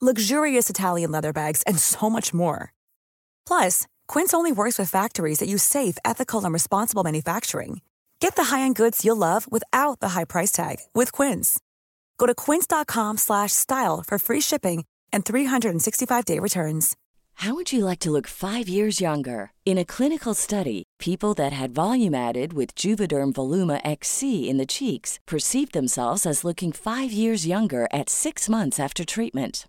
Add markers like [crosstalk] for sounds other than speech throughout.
luxurious Italian leather bags, and so much more. Plus, Quince only works with factories that use safe, ethical, and responsible manufacturing. Get the high-end goods you'll love without the high price tag with Quince. Go to quince.com/style for free shipping and 365-day returns. How would you like to look 5 years younger? In a clinical study, people that had volume added with Juvederm Voluma XC in the cheeks perceived themselves as looking 5 years younger at 6 months after treatment.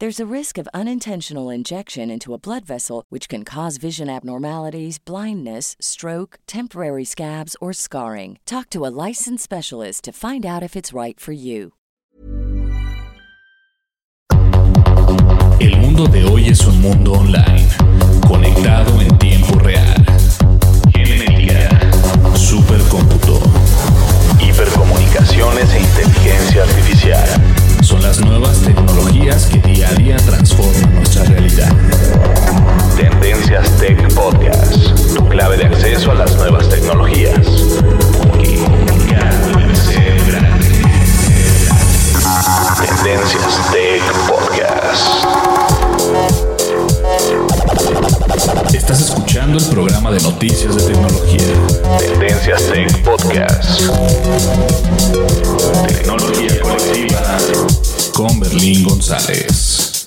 There's a risk of unintentional injection into a blood vessel, which can cause vision abnormalities, blindness, stroke, temporary scabs, or scarring. Talk to a licensed specialist to find out if it's right for you. El mundo de hoy es un mundo online, conectado en tiempo real. Supercómputo, hipercomunicaciones e inteligencia artificial son las nuevas tecnologías que día a día transforman nuestra realidad. Tendencias Tech Podcast, tu clave de acceso a las nuevas tecnologías. Tendencias Tech Podcast. Estás escuchando el programa de noticias de tecnología. Tendencias Tech Podcast. Tecnología colectiva con Berlín González.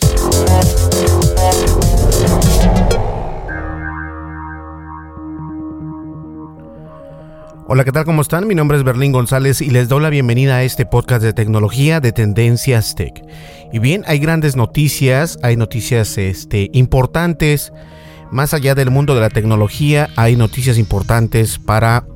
Hola, ¿qué tal? ¿Cómo están? Mi nombre es Berlín González y les doy la bienvenida a este podcast de tecnología de Tendencias Tech. Y bien, hay grandes noticias, hay noticias este, importantes. Más allá del mundo de la tecnología, hay noticias importantes para,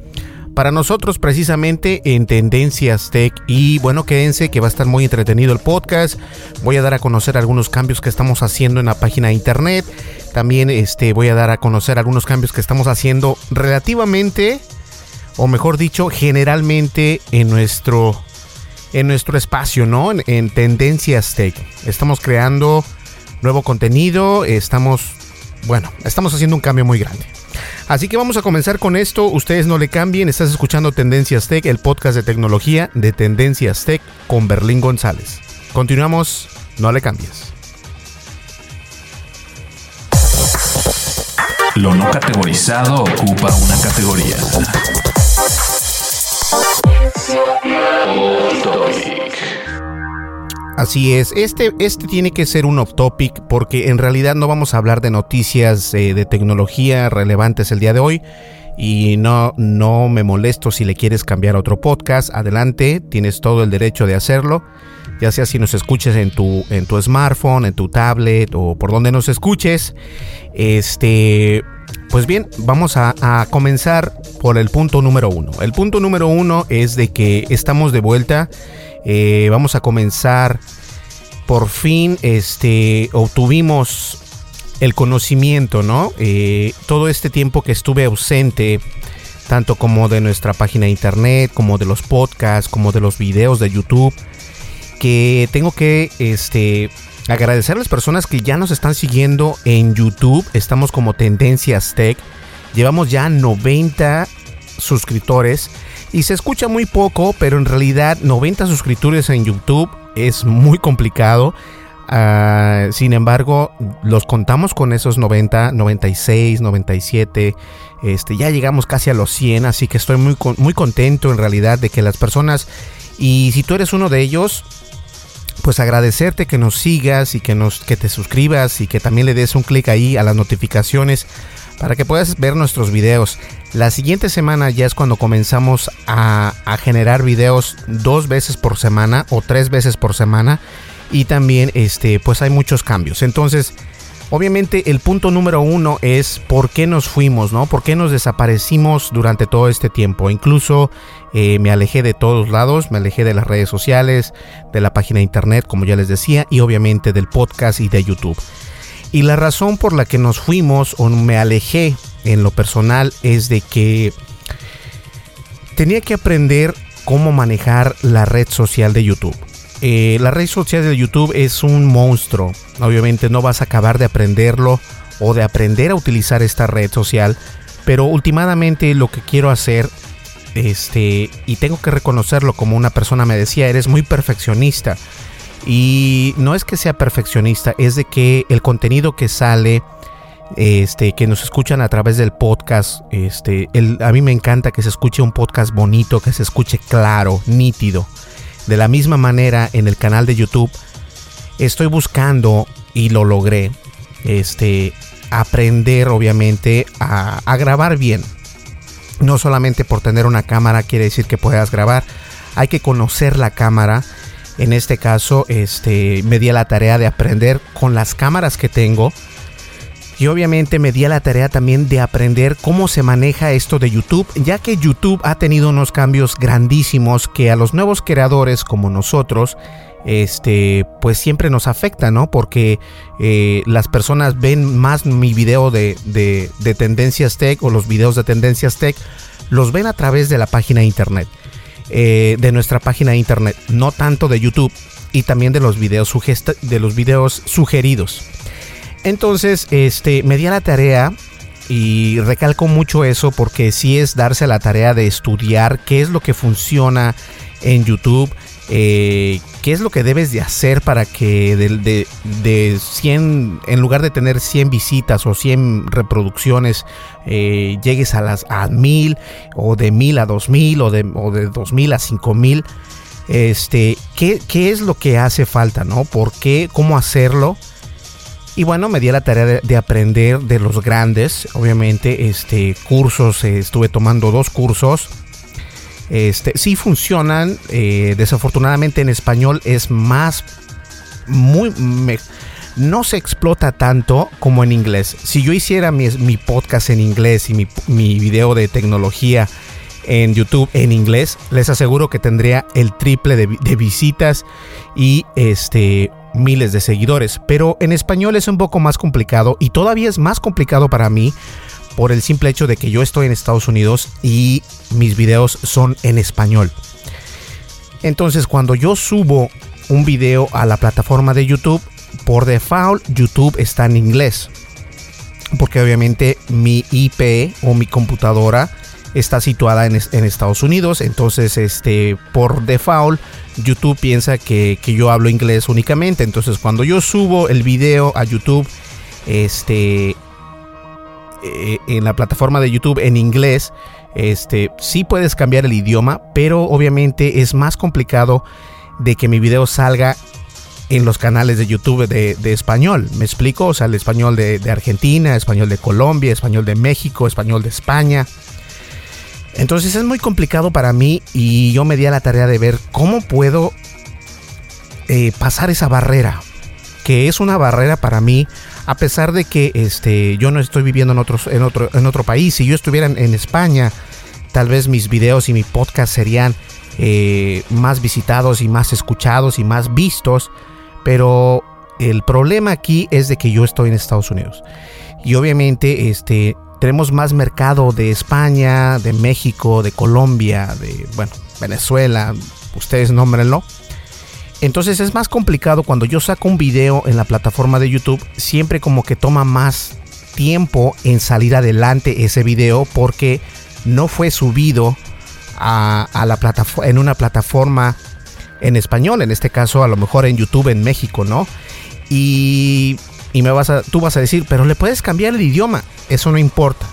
para nosotros precisamente en Tendencias Tech. Y bueno, quédense que va a estar muy entretenido el podcast. Voy a dar a conocer algunos cambios que estamos haciendo en la página de internet. También este, voy a dar a conocer algunos cambios que estamos haciendo relativamente o mejor dicho, generalmente en nuestro, en nuestro espacio, ¿no? En, en, Tendencias Tech. Estamos creando nuevo contenido, estamos, bueno, estamos haciendo un cambio muy grande. Así que vamos a comenzar con esto. Ustedes no le cambien, estás escuchando Tendencias Tech, el podcast de tecnología de Tendencias Tech con Berlín González. Continuamos, no le cambies. Lo no categorizado ocupa una categoría. Así es, este, este tiene que ser un off topic porque en realidad no vamos a hablar de noticias eh, de tecnología relevantes el día de hoy y no, no me molesto si le quieres cambiar a otro podcast, adelante, tienes todo el derecho de hacerlo, ya sea si nos escuches en tu, en tu smartphone, en tu tablet o por donde nos escuches. Este, pues bien, vamos a, comenzar por el punto número uno. El punto número uno es de que estamos de vuelta. Eh, vamos a comenzar. Por fin, este, obtuvimos el conocimiento, ¿no? Eh, todo este tiempo que estuve ausente, tanto como de nuestra página de internet, como de los podcasts, como de los videos de YouTube, que tengo que, este, agradecer a las personas que ya nos están siguiendo en YouTube. Estamos como Tendencias Tech. Llevamos ya 90 suscriptores. Y se escucha muy poco, pero en realidad 90 suscriptores en YouTube es muy complicado. Uh, sin embargo, los contamos con esos 90, 96, 97. Este, ya llegamos casi a los 100, así que estoy muy, muy contento en realidad de que las personas Y si tú eres uno de ellos, pues agradecerte que nos sigas y que nos que te suscribas y que también le des un clic ahí a las notificaciones para que puedas ver nuestros videos. La siguiente semana ya es cuando comenzamos a, generar videos dos veces por semana o tres veces por semana y también este pues hay muchos cambios. Entonces Obviamente el punto número uno es por qué nos fuimos, ¿no? ¿Por qué nos desaparecimos durante todo este tiempo? Incluso eh, me alejé de todos lados, me alejé de las redes sociales, de la página de internet, como ya les decía, y obviamente del podcast y de YouTube. Y la razón por la que nos fuimos o me alejé en lo personal es de que tenía que aprender cómo manejar la red social de YouTube. Eh, la red social de YouTube es un monstruo. Obviamente no vas a acabar de aprenderlo o de aprender a utilizar esta red social. Pero últimamente lo que quiero hacer, este, y tengo que reconocerlo como una persona me decía, eres muy perfeccionista. Y no es que sea perfeccionista, es de que el contenido que sale, este, que nos escuchan a través del podcast, este, a mí me encanta que se escuche un podcast bonito, que se escuche claro, nítido. De la misma manera, en el canal de YouTube, estoy buscando y lo logré. Este, aprender, obviamente, a, a grabar bien. No solamente por tener una cámara quiere decir que puedas grabar. Hay que conocer la cámara. En este caso, este, me di la tarea de aprender con las cámaras que tengo y obviamente me di la tarea también de aprender cómo se maneja esto de YouTube, ya que YouTube ha tenido unos cambios grandísimos que a los nuevos creadores como nosotros, este, pues siempre nos afecta, ¿no? Porque eh, las personas ven más mi video de, de, tendencias tech o los videos de tendencias tech, los ven a través de la página de internet, eh, de nuestra página de internet, no tanto de YouTube y también de los videos, de los videos sugeridos. Entonces, este, me di a la tarea y recalco mucho eso porque sí es darse la tarea de estudiar qué es lo que funciona en YouTube, eh, qué es lo que debes de hacer para que de, de, 100, en lugar de tener 100 visitas o 100 reproducciones, eh, llegues a las a 1000 o de 1000 a 2000 o de, o de 2000 a 5000. Este, ¿qué, ¿qué es lo que hace falta, no? ¿Por qué? ¿Cómo hacerlo? Y bueno, me di la tarea de, aprender de los grandes, obviamente, este, cursos, eh, estuve tomando dos cursos. Este, sí funcionan, eh, desafortunadamente en español es más, muy, no se explota tanto como en inglés. Si yo hiciera mi, podcast en inglés y mi, mi video de tecnología en YouTube en inglés, les aseguro que tendría el triple de, de visitas y este miles de seguidores, pero en español es un poco más complicado y todavía es más complicado para mí por el simple hecho de que yo estoy en Estados Unidos y mis videos son en español. Entonces cuando yo subo un video a la plataforma de YouTube, por default YouTube está en inglés. Porque obviamente mi IP o mi computadora está situada en, Estados Unidos. Entonces, este, por default, YouTube piensa que, yo hablo inglés únicamente. Entonces, cuando yo subo el video a YouTube, este, eh, en la plataforma de YouTube en inglés, este, sí puedes cambiar el idioma, pero obviamente es más complicado de que mi video salga en los canales de YouTube de, español. ¿Me explico? O sea, el español de, Argentina, español de Colombia, español de México, español de España. Entonces es muy complicado para mí y yo me di a la tarea de ver cómo puedo eh, pasar esa barrera, que es una barrera para mí, a pesar de que este, yo no estoy viviendo en, otros, en, otro, en otro país. Si yo estuviera en, España, tal vez mis videos y mi podcast serían eh, más visitados y más escuchados y más vistos, pero el problema aquí es de que yo estoy en Estados Unidos. Y obviamente este, tenemos más mercado de España, de México, de Colombia, de, bueno, Venezuela, ustedes nómbrenlo. Entonces es más complicado cuando yo saco un video en la plataforma de YouTube, siempre como que toma más tiempo en salir adelante ese video porque no fue subido a, la plataforma en una plataforma en español, en este caso a lo mejor en YouTube en México, ¿no? Y y me vas a, tú vas a decir, pero le puedes cambiar el idioma. Eso no importa,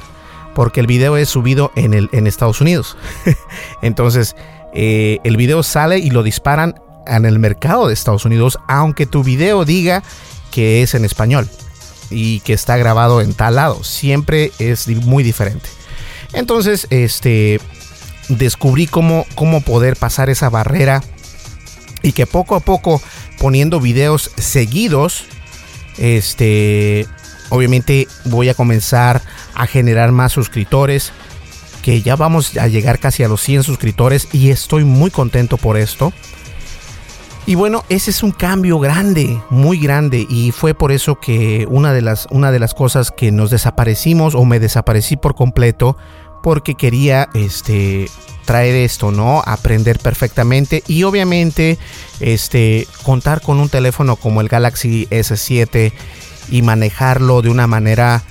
porque el video es subido en, el, en Estados Unidos. [laughs] Entonces, eh, el video sale y lo disparan en el mercado de Estados Unidos, aunque tu video diga que es en español y que está grabado en tal lado. Siempre es muy diferente. Entonces, este, descubrí cómo, cómo poder pasar esa barrera y que poco a poco poniendo videos seguidos, este, obviamente voy a comenzar a generar más suscriptores, que ya vamos a llegar casi a los 100 suscriptores y estoy muy contento por esto. Y bueno, ese es un cambio grande, muy grande y fue por eso que una de las una de las cosas que nos desaparecimos o me desaparecí por completo porque quería este traer esto, ¿no? Aprender perfectamente y obviamente este contar con un teléfono como el Galaxy S7 y manejarlo de una manera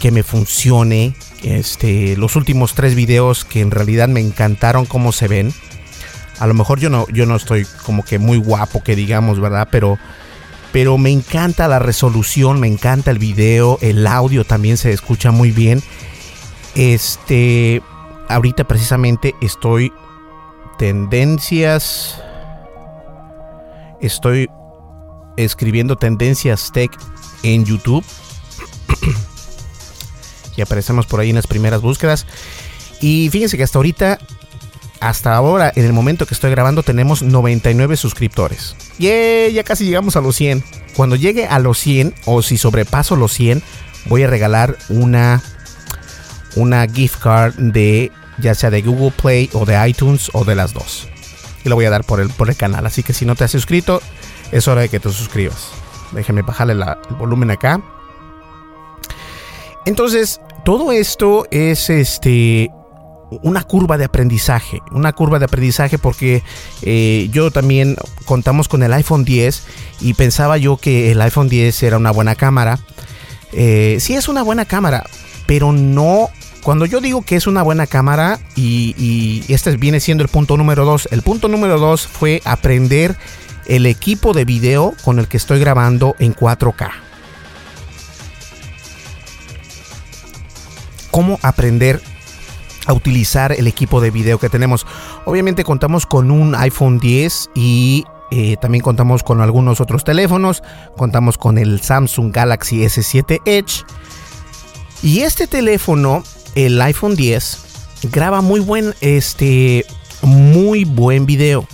que me funcione. Este, los últimos tres videos que en realidad me encantaron cómo se ven. A lo mejor yo no, yo no estoy como que muy guapo que digamos, ¿verdad? Pero, pero me encanta la resolución, me encanta el video, el audio también se escucha muy bien. Este, ahorita precisamente estoy tendencias, estoy escribiendo tendencias tech en YouTube. [clears throat] y aparecemos por ahí en las primeras búsquedas. Y fíjense que hasta ahorita, hasta ahora, en el momento que estoy grabando, tenemos 99 suscriptores. y ya casi llegamos a los 100. Cuando llegue a los 100, o si sobrepaso los 100, voy a regalar una, una gift card de ya sea de Google Play o de iTunes o de las dos. Y lo voy a dar por el, por el canal. Así que si no te has suscrito, es hora de que te suscribas. Déjenme bajarle el volumen acá. Entonces, todo esto es este una curva de aprendizaje, una curva de aprendizaje porque eh, yo también contamos con el iPhone 10 y pensaba yo que el iPhone 10 era una buena cámara. Eh, sí es una buena cámara, pero no... Cuando yo digo que es una buena cámara y, y este viene siendo el punto número 2, el punto número 2 fue aprender el equipo de video con el que estoy grabando en 4K. Cómo aprender a utilizar el equipo de video que tenemos. Obviamente contamos con un iPhone 10 y eh, también contamos con algunos otros teléfonos. Contamos con el Samsung Galaxy S7 Edge. Y este teléfono, el iPhone 10, graba muy buen, este, muy buen video.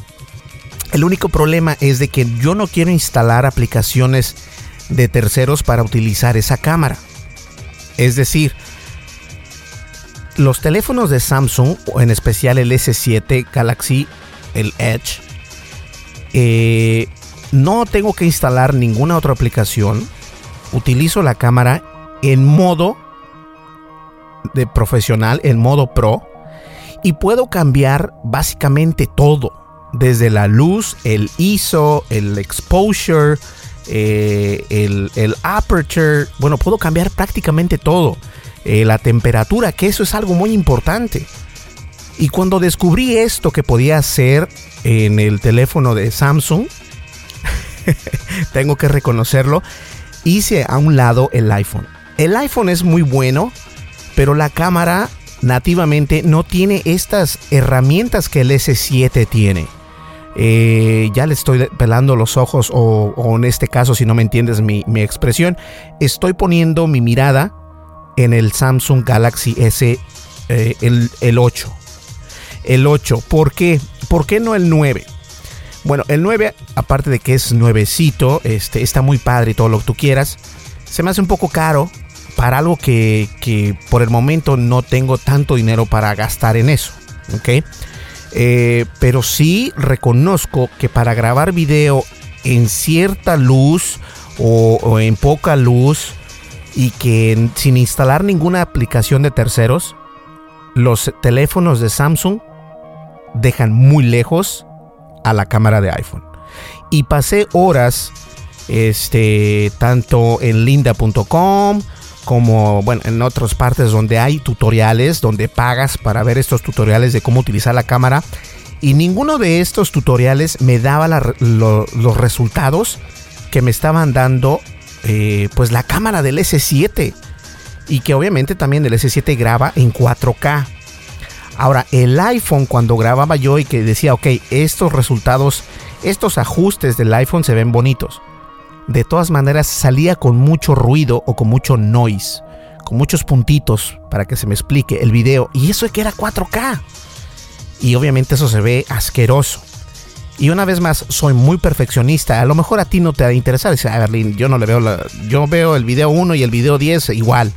El único problema es de que yo no quiero instalar aplicaciones de terceros para utilizar esa cámara. Es decir, los teléfonos de Samsung, en especial el S7 Galaxy, el Edge, eh, no tengo que instalar ninguna otra aplicación. Utilizo la cámara en modo de profesional, en modo pro, y puedo cambiar básicamente todo desde la luz, el ISO, el exposure, eh, el, aperture. Bueno, puedo cambiar prácticamente todo. Eh, la temperatura, que eso es algo muy importante. Y cuando descubrí esto que podía hacer en el teléfono de Samsung, [laughs] tengo que reconocerlo, hice a un lado el iPhone. El iPhone es muy bueno, pero la cámara nativamente no tiene estas herramientas que el S7 tiene. Eh, ya le estoy pelando los ojos o, en este caso, si no me entiendes mi, expresión, estoy poniendo mi mirada en el Samsung Galaxy S, eh, el, 8. El 8, ¿por qué? ¿Por qué no el 9? Bueno, el 9, aparte de que es nuevecito, este, está muy padre y todo lo que tú quieras, se me hace un poco caro para algo que, que por el momento no tengo tanto dinero para gastar en eso. ¿Ok? Eh, pero sí reconozco que para grabar video en cierta luz o, en poca luz y que sin instalar ninguna aplicación de terceros, los teléfonos de Samsung dejan muy lejos a la cámara de iPhone. Y pasé horas este, tanto en linda.com como bueno, en otras partes donde hay tutoriales, donde pagas para ver estos tutoriales de cómo utilizar la cámara. Y ninguno de estos tutoriales me daba los resultados que me estaban dando eh, pues la cámara del S7. Y que obviamente también el S7 graba en 4K. Ahora, el iPhone cuando grababa yo y que decía, ok, estos resultados, estos ajustes del iPhone se ven bonitos. De todas maneras salía con mucho ruido o con mucho noise, con muchos puntitos para que se me explique el video. Y eso es que era 4K. Y obviamente eso se ve asqueroso. Y una vez más, soy muy perfeccionista. A lo mejor a ti no te va a interesar. Dice, a ver, yo no le veo la, Yo veo el video 1 y el video 10 igual.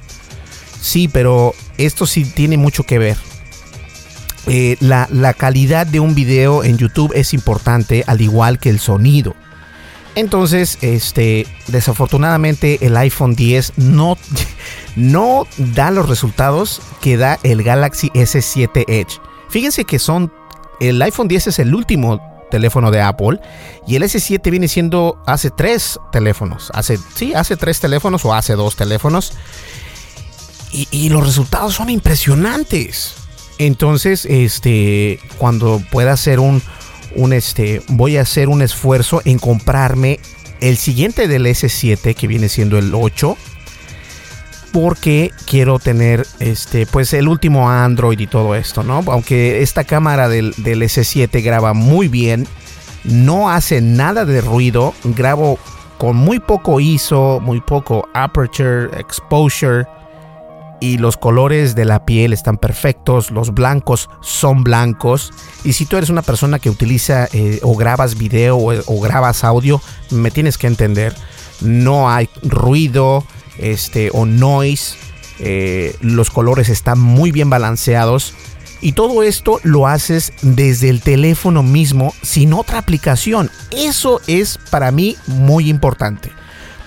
Sí, pero esto sí tiene mucho que ver. Eh, la, la, calidad de un video en YouTube es importante, al igual que el sonido. Entonces, este, desafortunadamente el iPhone 10 no, [laughs] no da los resultados que da el Galaxy S7 Edge. Fíjense que son, el iPhone 10 es el último teléfono de Apple y el S7 viene siendo hace tres teléfonos, hace, sí, hace tres teléfonos o hace dos teléfonos. Y, los resultados son impresionantes. Entonces, este, cuando pueda hacer un, un, este, voy a hacer un esfuerzo en comprarme el siguiente del S7 que viene siendo el 8 porque quiero tener este pues el último Android y todo esto, ¿no? Aunque esta cámara del, del, S7 graba muy bien, no hace nada de ruido, grabo con muy poco ISO, muy poco aperture, exposure y los colores de la piel están perfectos, los blancos son blancos. Y si tú eres una persona que utiliza eh, o grabas video o, o, grabas audio, me tienes que entender, no hay ruido este, o noise, eh, los colores están muy bien balanceados. Y todo esto lo haces desde el teléfono mismo sin otra aplicación. Eso es para mí muy importante.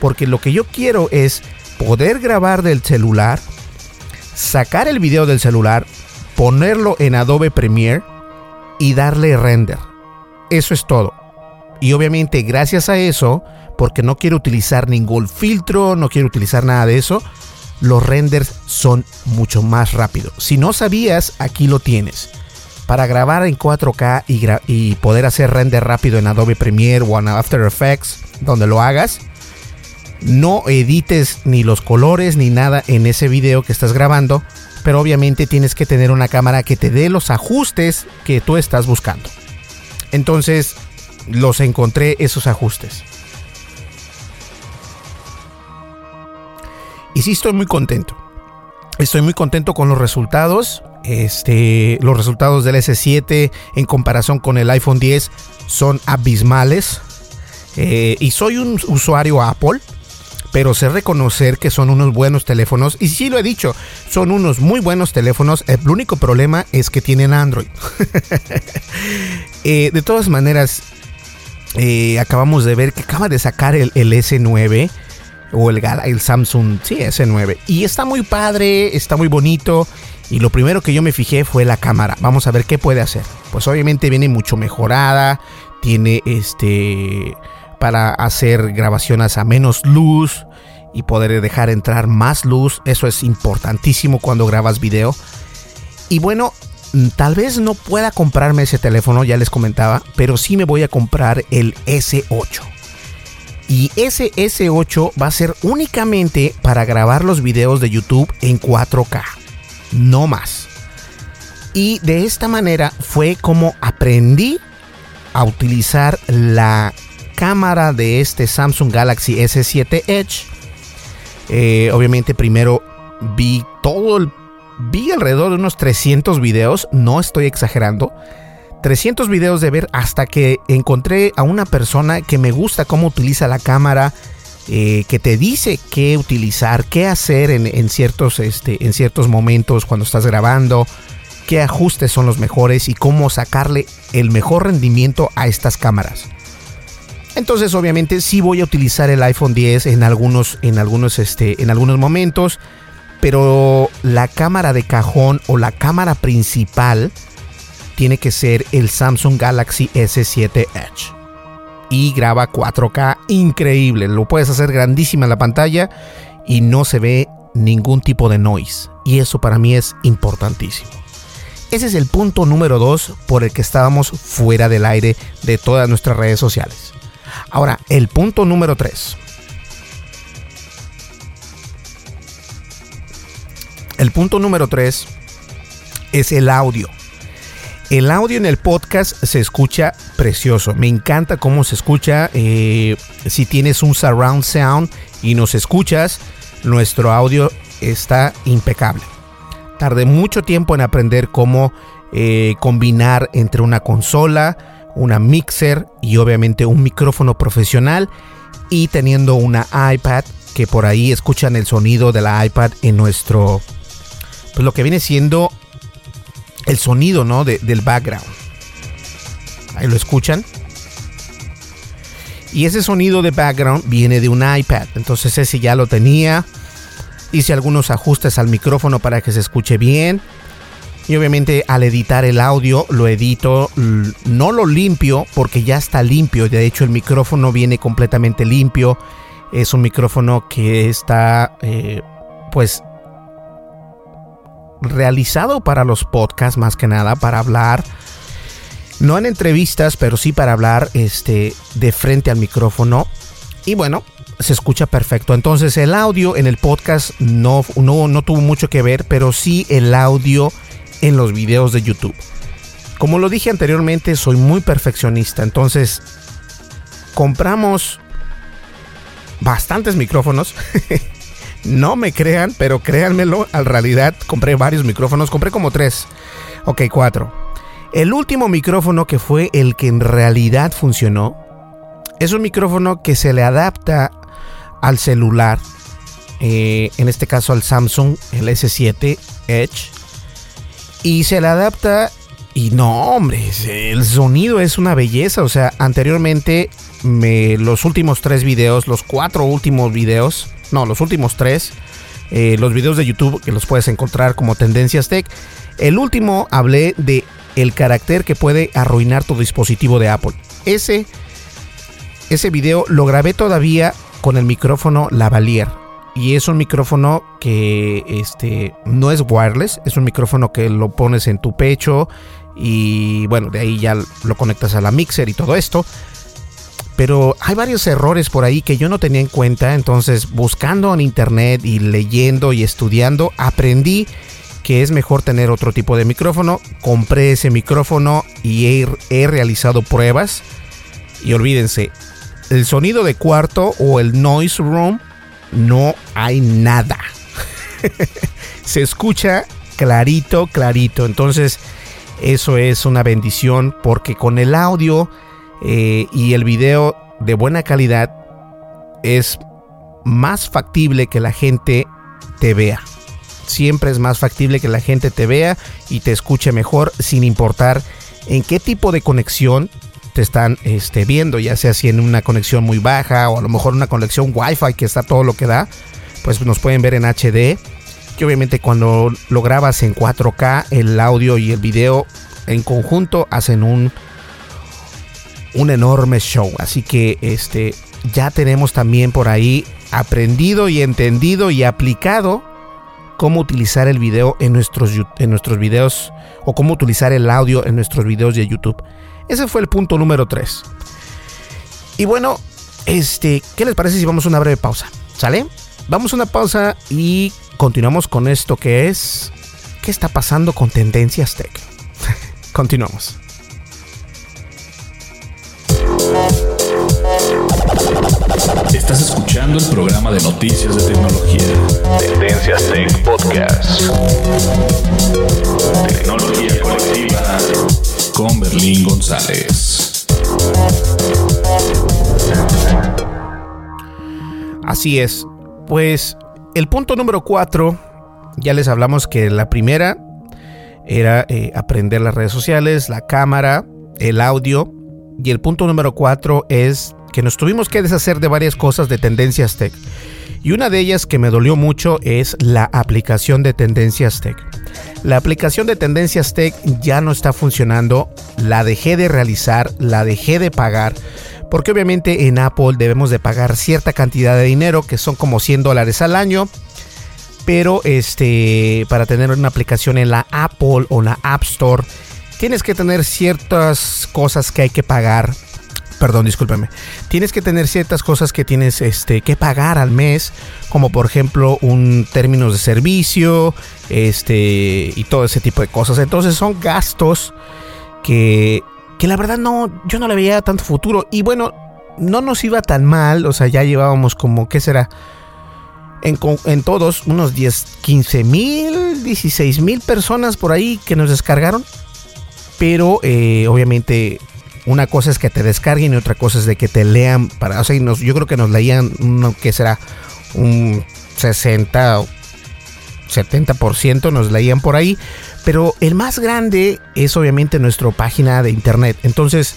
Porque lo que yo quiero es poder grabar del celular, sacar el video del celular, ponerlo en Adobe Premiere y darle render. Eso es todo. Y obviamente gracias a eso, porque no quiero utilizar ningún filtro, no quiero utilizar nada de eso, los renders son mucho más rápidos. Si no sabías, aquí lo tienes. Para grabar en 4K y, y poder hacer render rápido en Adobe Premiere o en After Effects, donde lo hagas, no edites ni los colores ni nada en ese video que estás grabando, pero obviamente tienes que tener una cámara que te dé los ajustes que tú estás buscando. Entonces, los encontré esos ajustes. Y sí estoy muy contento. Estoy muy contento con los resultados. Este, los resultados del S7 en comparación con el iPhone 10 son abismales. Eh, y soy un usuario Apple pero sé reconocer que son unos buenos teléfonos. Y sí lo he dicho, son unos muy buenos teléfonos. El único problema es que tienen Android. [laughs] eh, de todas maneras, eh, acabamos de ver que acaba de sacar el, el S9 o el, el Samsung, sí, S9. Y está muy padre, está muy bonito. Y lo primero que yo me fijé fue la cámara. Vamos a ver qué puede hacer. Pues obviamente viene mucho mejorada. Tiene este para hacer grabaciones a menos luz y poder dejar entrar más luz. Eso es importantísimo cuando grabas video. Y bueno, tal vez no pueda comprarme ese teléfono, ya les comentaba, pero sí me voy a comprar el S8. Y ese S8 va a ser únicamente para grabar los videos de YouTube en 4K. No más. Y de esta manera fue como aprendí a utilizar la cámara de este Samsung Galaxy S7 Edge. Eh, obviamente primero vi todo el... Vi alrededor de unos 300 videos, no estoy exagerando. 300 videos de ver hasta que encontré a una persona que me gusta cómo utiliza la cámara, eh, que te dice qué utilizar, qué hacer en, ciertos, este, en ciertos momentos cuando estás grabando, qué ajustes son los mejores y cómo sacarle el mejor rendimiento a estas cámaras. Entonces, obviamente, sí voy a utilizar el iPhone 10 en algunos, en algunos, este, en algunos momentos. Pero la cámara de cajón o la cámara principal tiene que ser el Samsung Galaxy S7 Edge. Y graba 4K increíble. Lo puedes hacer grandísima en la pantalla y no se ve ningún tipo de noise. Y eso para mí es importantísimo. Ese es el punto número 2 por el que estábamos fuera del aire de todas nuestras redes sociales. Ahora, el punto número 3. El punto número 3 es el audio. El audio en el podcast se escucha precioso. Me encanta cómo se escucha. Eh, si tienes un surround sound y nos escuchas, nuestro audio está impecable. Tardé mucho tiempo en aprender cómo eh, combinar entre una consola, una mixer y obviamente un micrófono profesional y teniendo una iPad que por ahí escuchan el sonido de la iPad en nuestro pues lo que viene siendo el sonido, ¿no? del background. Ahí lo escuchan. Y ese sonido de background viene de un iPad. Entonces ese ya lo tenía. Hice algunos ajustes al micrófono para que se escuche bien. Y obviamente al editar el audio lo edito, no lo limpio porque ya está limpio. De hecho el micrófono viene completamente limpio. Es un micrófono que está eh, pues realizado para los podcasts más que nada, para hablar, no en entrevistas, pero sí para hablar este, de frente al micrófono. Y bueno, se escucha perfecto. Entonces el audio en el podcast no, no, no tuvo mucho que ver, pero sí el audio en los videos de YouTube. Como lo dije anteriormente, soy muy perfeccionista, entonces compramos bastantes micrófonos [laughs] No me crean, pero créanmelo, en realidad compré varios micrófonos, compré como tres, ok, cuatro. El último micrófono que fue el que en realidad funcionó es un micrófono que se le adapta al celular, eh, en este caso al Samsung, el S7 Edge, y se le adapta y no, hombre, el sonido es una belleza. O sea, anteriormente me, los últimos tres videos, los cuatro últimos videos, no, los últimos tres, eh, los videos de YouTube que los puedes encontrar como Tendencias Tech. El último hablé de el carácter que puede arruinar tu dispositivo de Apple. Ese, ese video lo grabé todavía con el micrófono Lavalier. Y es un micrófono que este, no es wireless, es un micrófono que lo pones en tu pecho y bueno, de ahí ya lo conectas a la mixer y todo esto pero hay varios errores por ahí que yo no tenía en cuenta, entonces buscando en internet y leyendo y estudiando, aprendí que es mejor tener otro tipo de micrófono, compré ese micrófono y he, realizado pruebas y olvídense, el sonido de cuarto o el noise room no hay nada. [laughs] Se escucha clarito, clarito. Entonces, eso es una bendición porque con el audio eh, y el video de buena calidad es más factible que la gente te vea. Siempre es más factible que la gente te vea y te escuche mejor sin importar en qué tipo de conexión te están este, viendo, ya sea si en una conexión muy baja o a lo mejor una conexión wifi que está todo lo que da, pues nos pueden ver en HD. Que obviamente cuando lo grabas en 4K, el audio y el video en conjunto hacen un un enorme show. Así que este ya tenemos también por ahí aprendido y entendido y aplicado cómo utilizar el video en nuestros, en nuestros videos o cómo utilizar el audio en nuestros videos de YouTube. Ese fue el punto número 3. Y bueno, este, ¿qué les parece si vamos a una breve pausa? ¿Sale? Vamos a una pausa y continuamos con esto que es ¿qué está pasando con Tendencias Tech? [laughs] continuamos. Estás escuchando el programa de noticias de tecnología. Tendencias Tech Podcast. Tecnología colectiva con Berlín González. Así es. Pues el punto número 4, ya les hablamos que la primera era eh, aprender las redes sociales, la cámara, el audio y el punto número cuatro es que nos tuvimos que deshacer de varias cosas de Tendencias Tech. Y una de ellas que me dolió mucho es la aplicación de Tendencias Tech. La aplicación de Tendencias Tech ya no está funcionando, la dejé de realizar, la dejé de pagar, porque obviamente en Apple debemos de pagar cierta cantidad de dinero, que son como 100 dólares al año, pero este, para tener una aplicación en la Apple o la App Store, tienes que tener ciertas cosas que hay que pagar. Perdón, discúlpeme. Tienes que tener ciertas cosas que tienes este, que pagar al mes, como por ejemplo un términos de servicio, este y todo ese tipo de cosas. Entonces son gastos que, que la verdad no, yo no le veía tanto futuro. Y bueno, no nos iba tan mal, o sea, ya llevábamos como, ¿qué será? En, en todos, unos 10, 15 mil, 16 mil personas por ahí que nos descargaron. Pero eh, obviamente una cosa es que te descarguen y otra cosa es de que te lean para, o sea, yo creo que nos leían, ¿qué será? Un 60 o 70% nos leían por ahí, pero el más grande es obviamente nuestra página de internet. Entonces,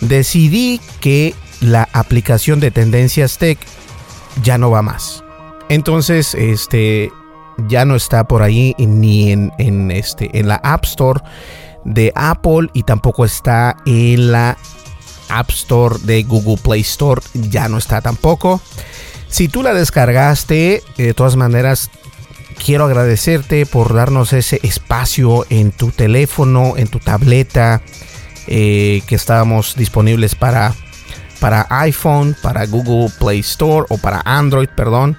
decidí que la aplicación de Tendencias Tech ya no va más. Entonces, este ya no está por ahí ni en, en, este, en la App Store de Apple y tampoco está en la App Store de Google Play Store. Ya no está tampoco. Si tú la descargaste, de todas maneras, quiero agradecerte por darnos ese espacio en tu teléfono, en tu tableta, eh, que estábamos disponibles para, para iPhone, para Google Play Store o para Android, perdón.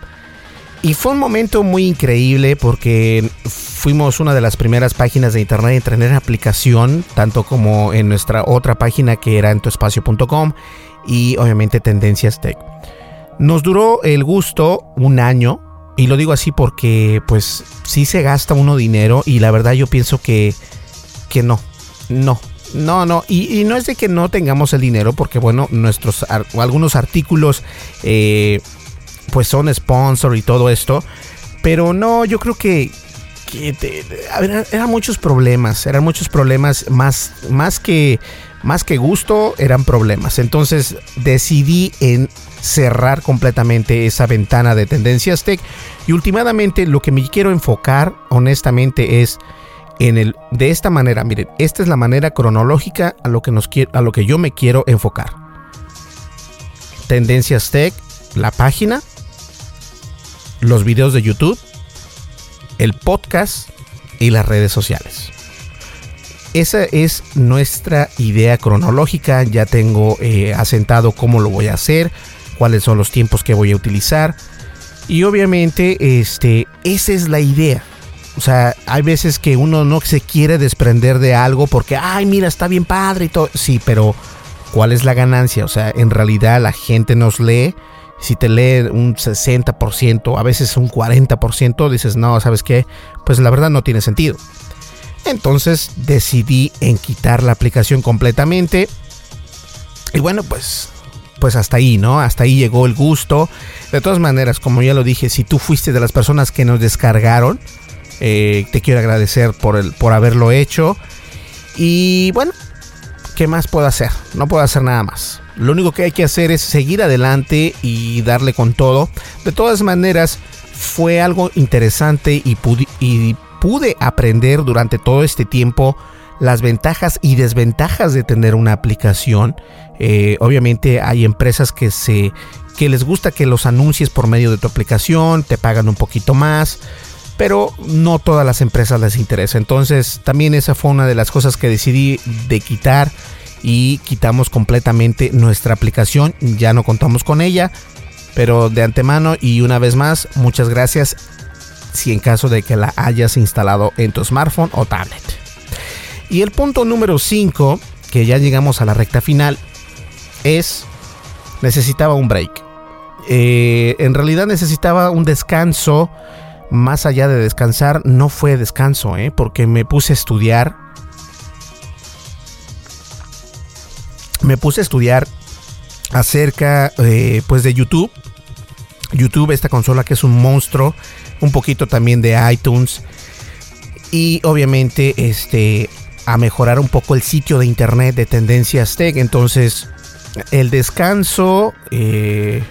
Y fue un momento muy increíble porque fuimos una de las primeras páginas de internet en tener aplicación, tanto como en nuestra otra página que era en tuespacio.com y obviamente Tendencias Tech. Nos duró el gusto un año, y lo digo así porque pues sí se gasta uno dinero y la verdad yo pienso que, que no, no, no, no, y, no es de que no tengamos el dinero, porque bueno, nuestros algunos artículos eh, pues son sponsor y todo esto, pero no, yo creo que, eran muchos problemas, eran muchos problemas más, más que más que gusto, eran problemas. Entonces decidí en cerrar completamente esa ventana de tendencias tech y últimamente lo que me quiero enfocar honestamente es en el de esta manera, miren, esta es la manera cronológica a lo que nos a lo que yo me quiero enfocar. Tendencias Tech, la página, los videos de YouTube, el podcast y las redes sociales. Esa es nuestra idea cronológica. Ya tengo eh, asentado cómo lo voy a hacer, cuáles son los tiempos que voy a utilizar. Y obviamente, este, esa es la idea. O sea, hay veces que uno no se quiere desprender de algo porque, ay, mira, está bien padre y todo. Sí, pero ¿cuál es la ganancia? O sea, en realidad la gente nos lee. Si te lee un 60%, a veces un 40%, dices, no, ¿sabes qué? Pues la verdad no tiene sentido. Entonces decidí en quitar la aplicación completamente. Y bueno, pues pues hasta ahí, ¿no? Hasta ahí llegó el gusto. De todas maneras, como ya lo dije, si tú fuiste de las personas que nos descargaron, eh, te quiero agradecer por, el, por haberlo hecho. Y bueno, ¿qué más puedo hacer? No puedo hacer nada más. Lo único que hay que hacer es seguir adelante y darle con todo. De todas maneras, fue algo interesante y, pude aprender durante todo este tiempo las ventajas y desventajas de tener una aplicación. Eh, obviamente hay empresas que se que les gusta que los anuncies por medio de tu aplicación, te pagan un poquito más, pero no todas las empresas les interesa. Entonces también esa fue una de las cosas que decidí de quitar y quitamos completamente nuestra aplicación, ya no contamos con ella, pero de antemano y una vez más, muchas gracias si en caso de que la hayas instalado en tu smartphone o tablet. Y el punto número 5, que ya llegamos a la recta final, es necesitaba un break. Eh, en realidad necesitaba un descanso. Más allá de descansar, no fue descanso, ¿eh? porque me puse a estudiar. Me puse a estudiar acerca eh, pues de YouTube. YouTube, esta consola que es un monstruo. Un poquito también de iTunes. Y obviamente este a mejorar un poco el sitio de internet de Tendencias Tech. Entonces, el descanso, eh,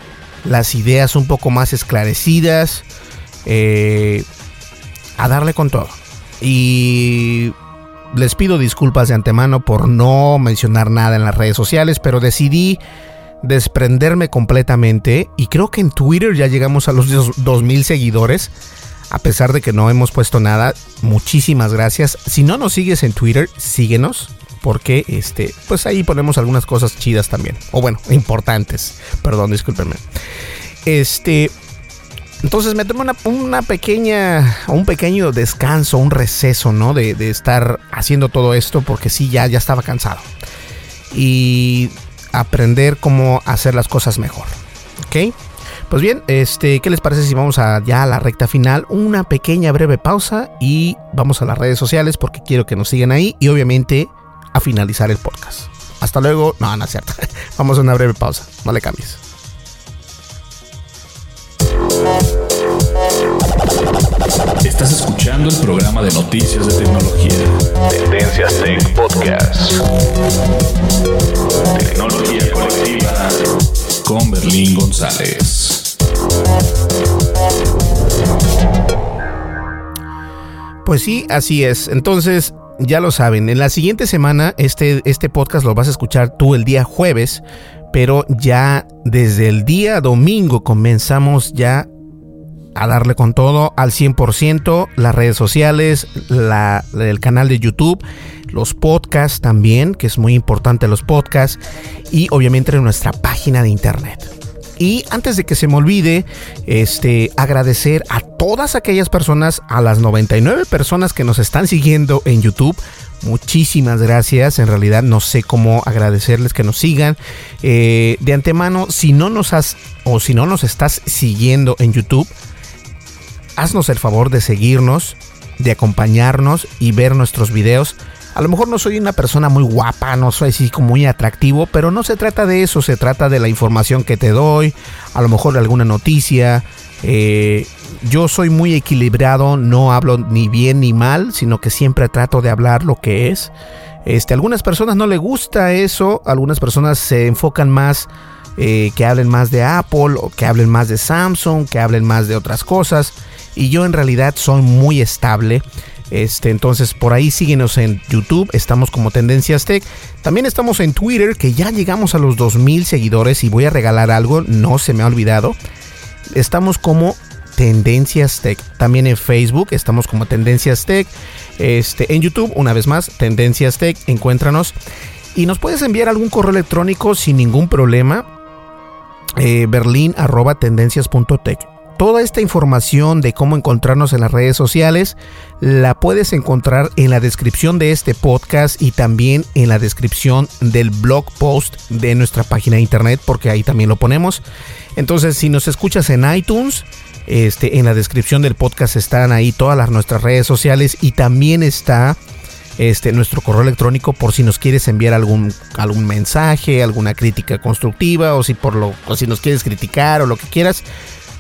las ideas un poco más esclarecidas, eh, a darle con todo. Y les pido disculpas de antemano por no mencionar nada en las redes sociales, pero decidí desprenderme completamente y creo que en Twitter ya llegamos a los 2000 seguidores a pesar de que no hemos puesto nada, muchísimas gracias. Si no nos sigues en Twitter, síguenos. Porque este, pues ahí ponemos algunas cosas chidas también. O bueno, importantes. Perdón, discúlpenme. Este. Entonces me tomé una, pequeña, un pequeño descanso, un receso, ¿no? De, de, estar haciendo todo esto porque sí, ya, ya estaba cansado. Y aprender cómo hacer las cosas mejor. ¿Ok? Pues bien, este, ¿qué les parece si vamos a, ya a la recta final? Una pequeña breve pausa y vamos a las redes sociales porque quiero que nos sigan ahí y obviamente a finalizar el podcast. Hasta luego. No, no es cierto. [laughs] Vamos a una breve pausa. No le cambies. Estás escuchando el programa de noticias de tecnología. Tendencias Tech Podcast. Tecnología colectiva con Berlín González. Pues sí, así es. Entonces, ya lo saben, en la siguiente semana este, este podcast lo vas a escuchar tú el día jueves, pero ya desde el día domingo comenzamos ya a darle con todo al 100%, las redes sociales, el canal de YouTube, los podcasts también, que es muy importante los podcasts, y obviamente nuestra página de internet. Y antes de que se me olvide, este, agradecer a todas aquellas personas, a las 99 personas que nos están siguiendo en YouTube. Muchísimas gracias. En realidad no sé cómo agradecerles que nos sigan. Eh, de antemano, si no nos has o si no nos estás siguiendo en YouTube, haznos el favor de seguirnos, de acompañarnos y ver nuestros videos. A lo mejor no soy una persona muy guapa, no soy así como muy atractivo, pero no se trata de eso, se trata de la información que te doy, a lo mejor de alguna noticia. Eh, yo soy muy equilibrado, no hablo ni bien ni mal, sino que siempre trato de hablar lo que es. Este, algunas personas no le gusta eso, algunas personas se enfocan más eh, que hablen más de Apple o que hablen más de Samsung, que hablen más de otras cosas. Y yo en realidad soy muy estable. Este, entonces por ahí síguenos en YouTube, estamos como Tendencias Tech. También estamos en Twitter, que ya llegamos a los 2000 seguidores y voy a regalar algo, no se me ha olvidado. Estamos como Tendencias Tech. También en Facebook estamos como Tendencias Tech. Este, en YouTube, una vez más, Tendencias Tech, encuéntranos. Y nos puedes enviar algún correo electrónico sin ningún problema. Eh, berlin arroba tendencias.tech. Toda esta información de cómo encontrarnos en las redes sociales la puedes encontrar en la descripción de este podcast y también en la descripción del blog post de nuestra página de internet porque ahí también lo ponemos. Entonces, si nos escuchas en iTunes, este, en la descripción del podcast están ahí todas las, nuestras redes sociales y también está este, nuestro correo electrónico por si nos quieres enviar algún, algún mensaje, alguna crítica constructiva o si, por lo, o si nos quieres criticar o lo que quieras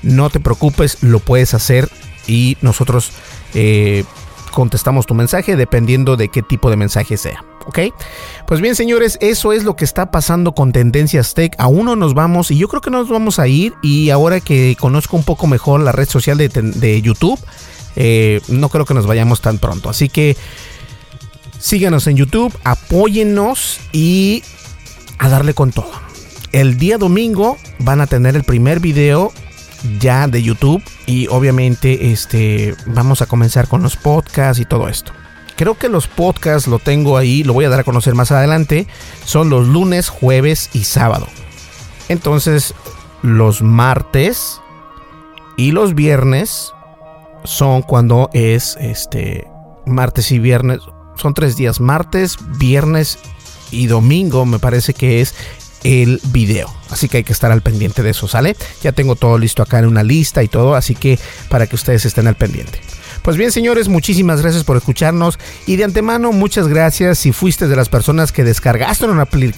no te preocupes, lo puedes hacer y nosotros eh, contestamos tu mensaje dependiendo de qué tipo de mensaje sea. ¿Ok? Pues bien, señores, eso es lo que está pasando con Tendencias Tech. Aún no nos vamos y yo creo que nos vamos a ir. Y ahora que conozco un poco mejor la red social de, YouTube, eh, no creo que nos vayamos tan pronto. Así que síganos en YouTube, apóyennos y a darle con todo. El día domingo van a tener el primer video ya de YouTube y obviamente este vamos a comenzar con los podcasts y todo esto. Creo que los podcasts lo tengo ahí, lo voy a dar a conocer más adelante. Son los lunes, jueves y sábado. Entonces, los martes y los viernes son cuando es este martes y viernes. Son tres días, martes, viernes y domingo me parece que es el video. Así que hay que estar al pendiente de eso, ¿sale? Ya tengo todo listo acá en una lista y todo, así que para que ustedes estén al pendiente. Pues bien, señores, muchísimas gracias por escucharnos y de antemano muchas gracias si fuiste de las personas que descargaste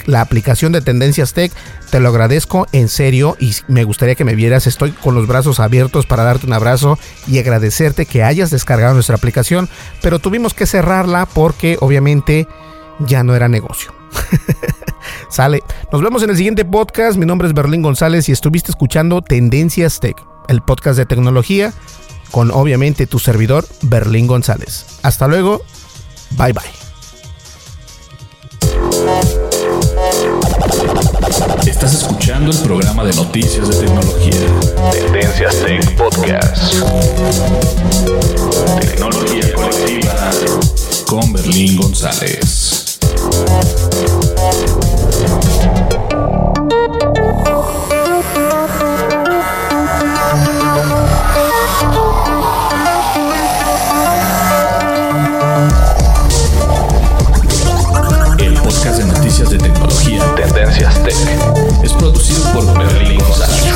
la aplicación de Tendencias Tech, te lo agradezco en serio y me gustaría que me vieras, estoy con los brazos abiertos para darte un abrazo y agradecerte que hayas descargado nuestra aplicación, pero tuvimos que cerrarla porque obviamente ya no era negocio. [laughs] Sale. Nos vemos en el siguiente podcast. Mi nombre es Berlín González y estuviste escuchando Tendencias Tech, el podcast de tecnología con obviamente tu servidor Berlín González. Hasta luego. Bye bye. Estás escuchando el programa de noticias de tecnología. Tendencias Tech Podcast. Tecnología colectiva con Berlín González. noticias de tecnología. Tendencias Tech. Es producido por Berlín González.